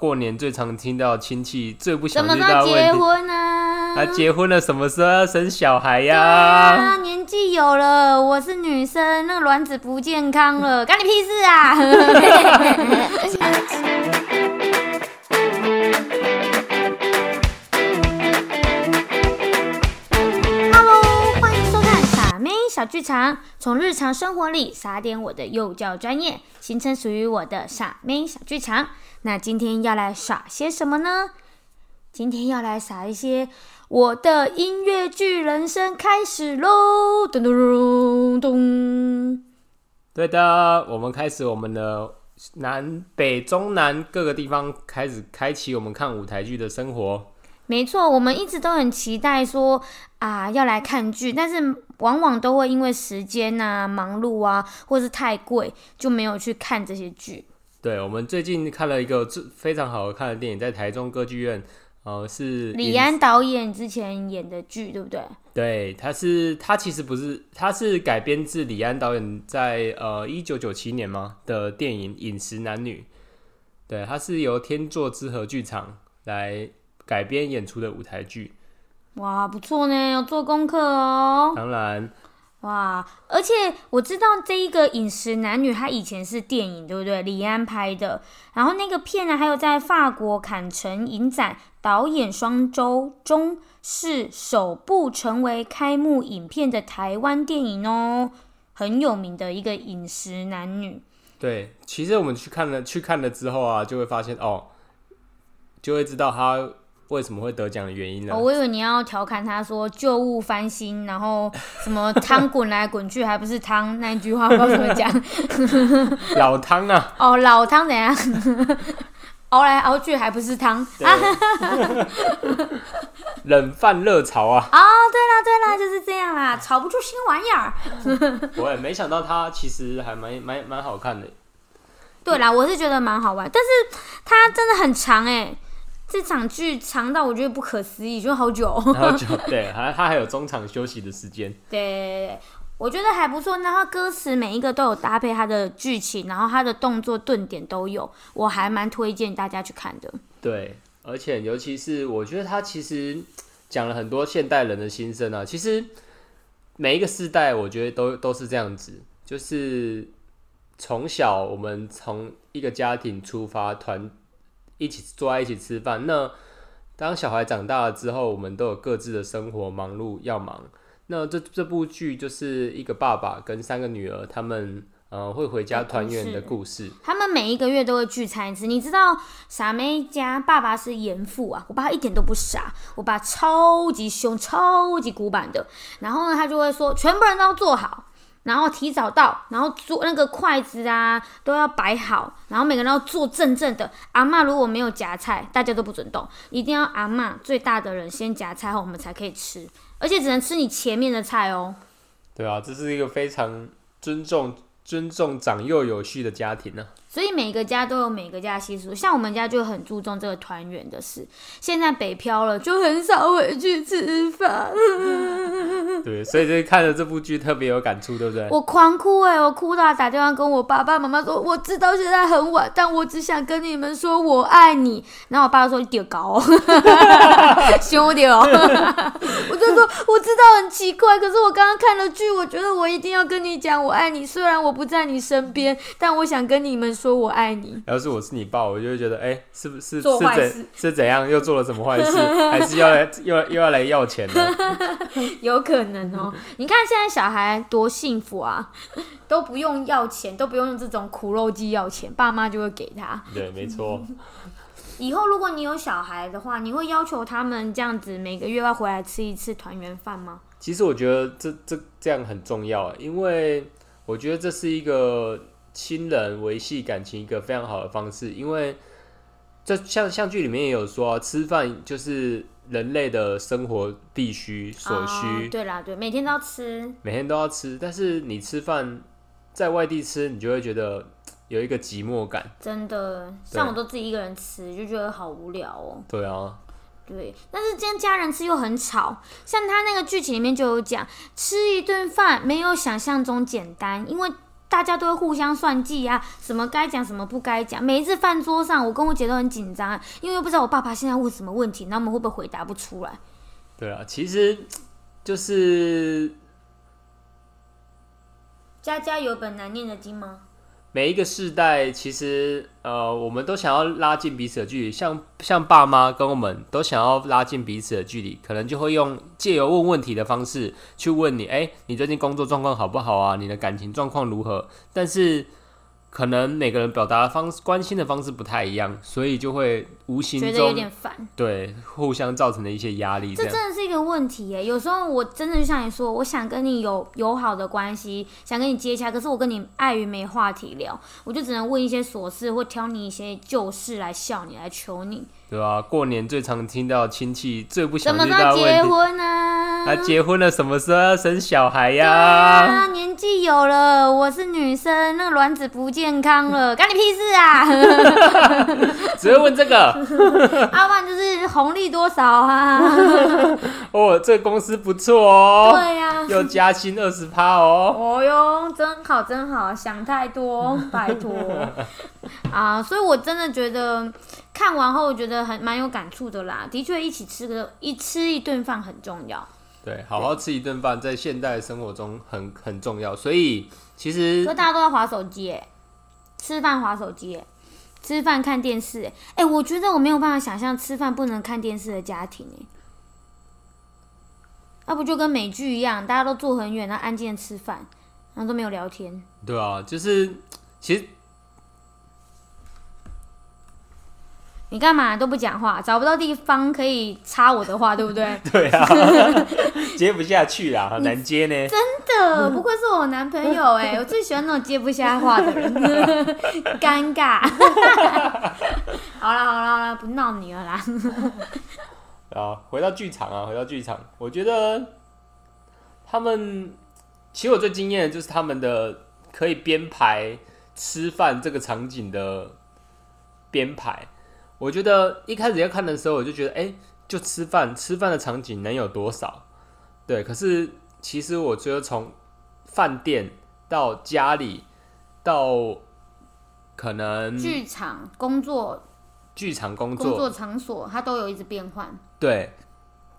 过年最常听到亲戚最不想么时候结。婚啊？他结婚了，什么时候要生小孩对呀？啊，年纪有了，我是女生，那个卵子不健康了，干你屁事啊！小剧场，从日常生活里撒点我的幼教专业，形成属于我的傻妹小剧场。那今天要来耍些什么呢？今天要来撒一些我的音乐剧人生开始喽！咚咚咚咚。对的，我们开始我们的南北中南各个地方开始开启我们看舞台剧的生活。没错，我们一直都很期待说啊要来看剧，但是往往都会因为时间啊、忙碌啊，或是太贵，就没有去看这些剧。对，我们最近看了一个最非常好看的电影，在台中歌剧院，呃，是李安导演之前演的剧，对不对？对，他是他其实不是，他是改编自李安导演在呃一九九七年吗的电影《饮食男女》。对，它是由天作之合剧场来改编演出的舞台剧。哇，不错呢，有做功课哦。当然，哇，而且我知道这一个《饮食男女》，它以前是电影，对不对？李安拍的，然后那个片呢，还有在法国坎城影展导演双周中是首部成为开幕影片的台湾电影哦，很有名的一个《饮食男女》。对，其实我们去看了去看了之后啊，就会发现哦，就会知道他为什么会得奖的原因呢。哦，我以为你要调侃他说旧物翻新，然后什么汤滚来滚去还不是汤那一句话，不知道怎么讲。老汤啊，哦，老汤怎样？熬来熬去还不是汤对冷饭热炒啊，哦，对啦对啦，就是这样啦，炒不出新玩意儿。我也没想到他其实还蛮蛮蛮好看的。对啦，我是觉得蛮好玩，但是它真的很长哎，这场剧长到我觉得不可思议，就好久。然后就对，还他还有中场休息的时间。对我觉得还不错。然后歌词每一个都有搭配它的剧情，然后它的动作顿点都有，我还蛮推荐大家去看的。对，而且尤其是我觉得他其实讲了很多现代人的心声啊。其实每一个世代，我觉得都都是这样子，就是从小我们从一个家庭出发，团一起坐在一起吃饭。那当小孩长大了之后，我们都有各自的生活忙碌要忙。那这这部剧就是一个爸爸跟三个女儿，他们呃会回家团圆的故事。他们每一个月都会聚餐一次。你知道傻妹家爸爸是严父啊，我爸一点都不傻，我爸超级凶、超级古板的。然后呢，他就会说，全部人都要坐好，然后提早到，然后做那个筷子啊都要摆好，然后每个人要坐正正的。阿嬷如果没有夹菜，大家都不准动，一定要阿嬷最大的人先夹菜后，我们才可以吃，而且只能吃你前面的菜哦。对啊，这是一个非常尊重尊重长幼有序的家庭呢、所以每个家都有每个家的习俗，像我们家就很注重这个团圆的事。现在北漂了，就很少回去吃饭。对，所以这看了这部剧特别有感触，对不对？我狂哭哎、我哭到打电话跟我爸爸妈妈说，我知道现在很晚，但我只想跟你们说我爱你。然后我爸说你丢高、哦，凶丢。我就说我知道很奇怪，可是我刚刚看了剧，我觉得我一定要跟你讲我爱你。虽然我不在你身边，但我想跟你们说我爱你。要是我是你爸，我就会觉得，哎、是不是做坏是事怎是怎样又做了什么坏事，还是要来又又要来要钱呢？有可能哦。你看现在小孩多幸福啊，都不用要钱，都不用用这种苦肉计要钱，爸妈就会给他。对，没错。以后如果你有小孩的话，你会要求他们这样子每个月要回来吃一次团圆饭吗？其实我觉得这这这样很重要，因为我觉得这是一个亲人维系感情一个非常好的方式。因为这像像剧里面也有说、啊，吃饭就是人类的生活必须所需，哦对啦，对，每天都要吃。每天都要吃。但是你吃饭在外地吃，你就会觉得有一个寂寞感。真的，像我都自己一个人吃，就觉得好无聊哦。对啊，对，但是今天家人吃又很吵。像他那个剧情里面就有讲，吃一顿饭没有想象中简单，因为大家都会互相算计啊，什么该讲什么不该讲。每一次饭桌上，我跟我姐都很紧张，因为又不知道我爸爸现在问什么问题，那我们会不会回答不出来？对啊，其实就是家家有本难念的经吗？每一个世代，其实呃，我们都想要拉近彼此的距离，像像爸妈跟我们都想要拉近彼此的距离，可能就会用借由问问题的方式去问你，哎，你最近工作状况好不好啊？你的感情状况如何？但是可能每个人表达方式、关心的方式不太一样，所以就会无形觉得有中点烦。对互相造成的一些压力，这这真的是一个问题耶。有时候我真的就像你说，我想跟你有友好的关系，想跟你接洽，可是我跟你碍于没话题聊，我就只能问一些琐事，或挑你一些旧事来笑你，来求你。对吧？过年最常听到亲戚最不什想什么时候结婚啊？他结婚了，什么时候要生小孩对呀？啊，年纪有了，我是女生，那个卵子不健康了，干你屁事啊！只会问这个。阿万就是红利多少啊？哦，这个公司不错哦，对呀、又加薪二十趴哦。哦哟，真好真好，想太多，拜托啊！所以我真的觉得看完后，我觉得很蛮有感触的啦。的确，一起吃个一吃一顿饭很重要。对，好好吃一顿饭，在现代生活中很很重要。所以其实可大家都在划手机，哎，吃饭划手机，哎，吃饭看电视，哎，哎，我觉得我没有办法想象吃饭不能看电视的家庭，哎，要不就跟美剧一样，大家都坐很远，然后安静的吃饭，然后都没有聊天。对啊，就是其实你干嘛都不讲话？找不到地方可以插我的话，对不对？对啊，接不下去啦，很难接呢。真的，不愧是我男朋友哎，我最喜欢那种接不下话的人，尴尬。好啦好啦好啦，不闹你了啦。啊，回到剧场啊，回到剧场，我觉得他们其实我最惊艳的就是他们的可以编排吃饭这个场景的编排。我觉得一开始要看的时候，我就觉得，哎、就吃饭，吃饭的场景能有多少？对，可是其实我觉得从饭店到家里到可能剧场、工作、剧场工作工作场所，它都有一直变换。对，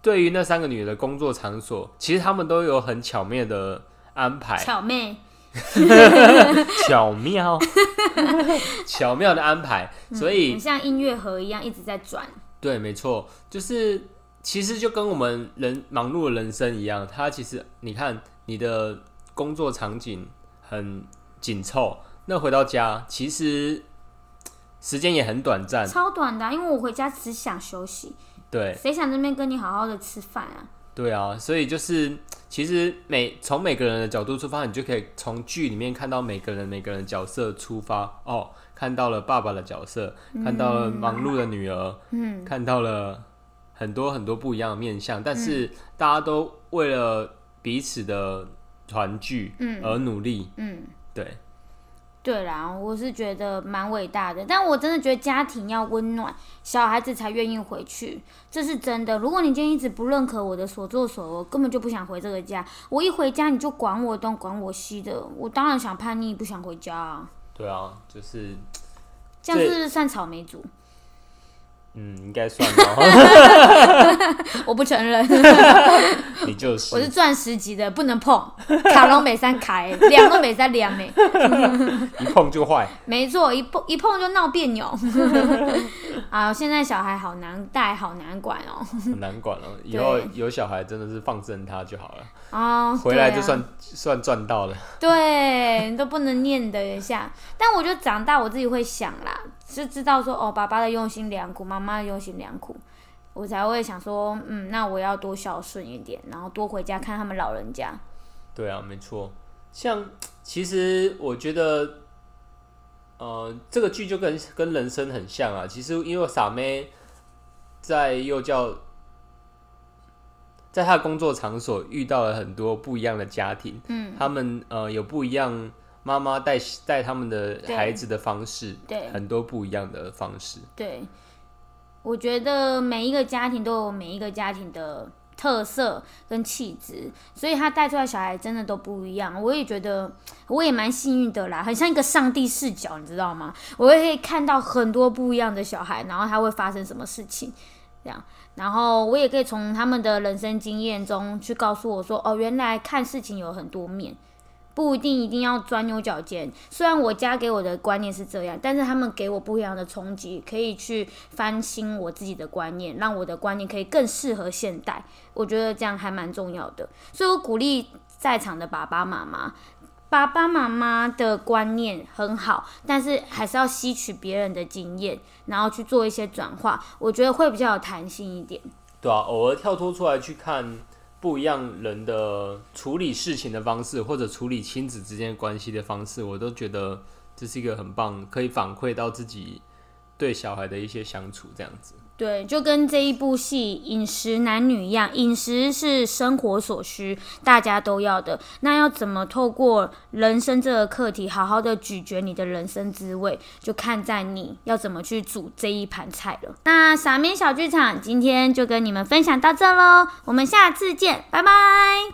对于那三个女的工作场所，其实他们都有很巧妙的安排，巧妹，巧妙，巧妙的安排。所以，很像音乐盒一样一直在转。对，没错，就是其实就跟我们人忙碌的人生一样，它其实你看你的工作场景很紧凑，那回到家其实时间也很短暂，超短的啊、因为我回家只想休息，对。谁想这边跟你好好的吃饭啊？对啊，所以就是其实每从每个人的角度出发，你就可以从剧里面看到每个人每个人角色出发。哦，看到了爸爸的角色，看到了忙碌的女儿，嗯，看到了很多很多不一样的面相，但是大家都为了彼此的团聚嗯。而努力，嗯。对对啦，我是觉得蛮伟大的，但我真的觉得家庭要温暖，小孩子才愿意回去，这是真的。如果你今天一直不认可我的所作所为，我根本就不想回这个家。我一回家你就管我东管我西的，我当然想叛逆，不想回家啊。对啊，就是这样是不是算草莓族？嗯，应该算吧，我不承认，你就是我是钻石级的，不能碰。卡龙美三卡，量都美三量哎，一碰就坏，没错，一碰一碰就闹别扭。啊，现在小孩好难带，好难管哦。很难管哦。以后有小孩真的是放生他就好了，啊，回来就算、算赚到了。对，你都不能念的一下。但我觉得长大我自己会想啦，是知道说哦，爸爸的用心良苦，妈妈的用心良苦，我才会想说，嗯，那我要多孝顺一点，然后多回家看他们老人家。对啊，没错。像其实我觉得，呃，这个剧就跟跟人生很像啊。其实因为傻妹在幼教，在她的工作场所遇到了很多不一样的家庭，嗯，他们呃有不一样妈妈带带他们的孩子的方式，对很多不一样的方式。对，我觉得每一个家庭都有每一个家庭的特色跟气质，所以他带出来小孩真的都不一样。我也觉得我也蛮幸运的啦，很像一个上帝视角，你知道吗？我也可以看到很多不一样的小孩，然后他会发生什么事情，这样，然后我也可以从他们的人生经验中去告诉我说，哦，原来看事情有很多面。不一定一定要钻牛角尖。虽然我家给我的观念是这样，但是他们给我不一样的冲击，可以去翻新我自己的观念，让我的观念可以更适合现代。我觉得这样还蛮重要的。所以我鼓励在场的爸爸妈妈，爸爸妈妈的观念很好，但是还是要吸取别人的经验，然后去做一些转化。我觉得会比较有弹性一点。对啊，偶尔跳脱出来去看。不一样人的处理事情的方式，或者处理亲子之间关系的方式，我都觉得这是一个很棒，可以反馈到自己对小孩的一些相处这样子。对，就跟这一部戏《饮食男女》一样，饮食是生活所需，大家都要的。那要怎么透过人生这个课题，好好的咀嚼你的人生滋味，就看在你要怎么去煮这一盘菜了。那傻面小剧场今天就跟你们分享到这喽，我们下次见，拜拜。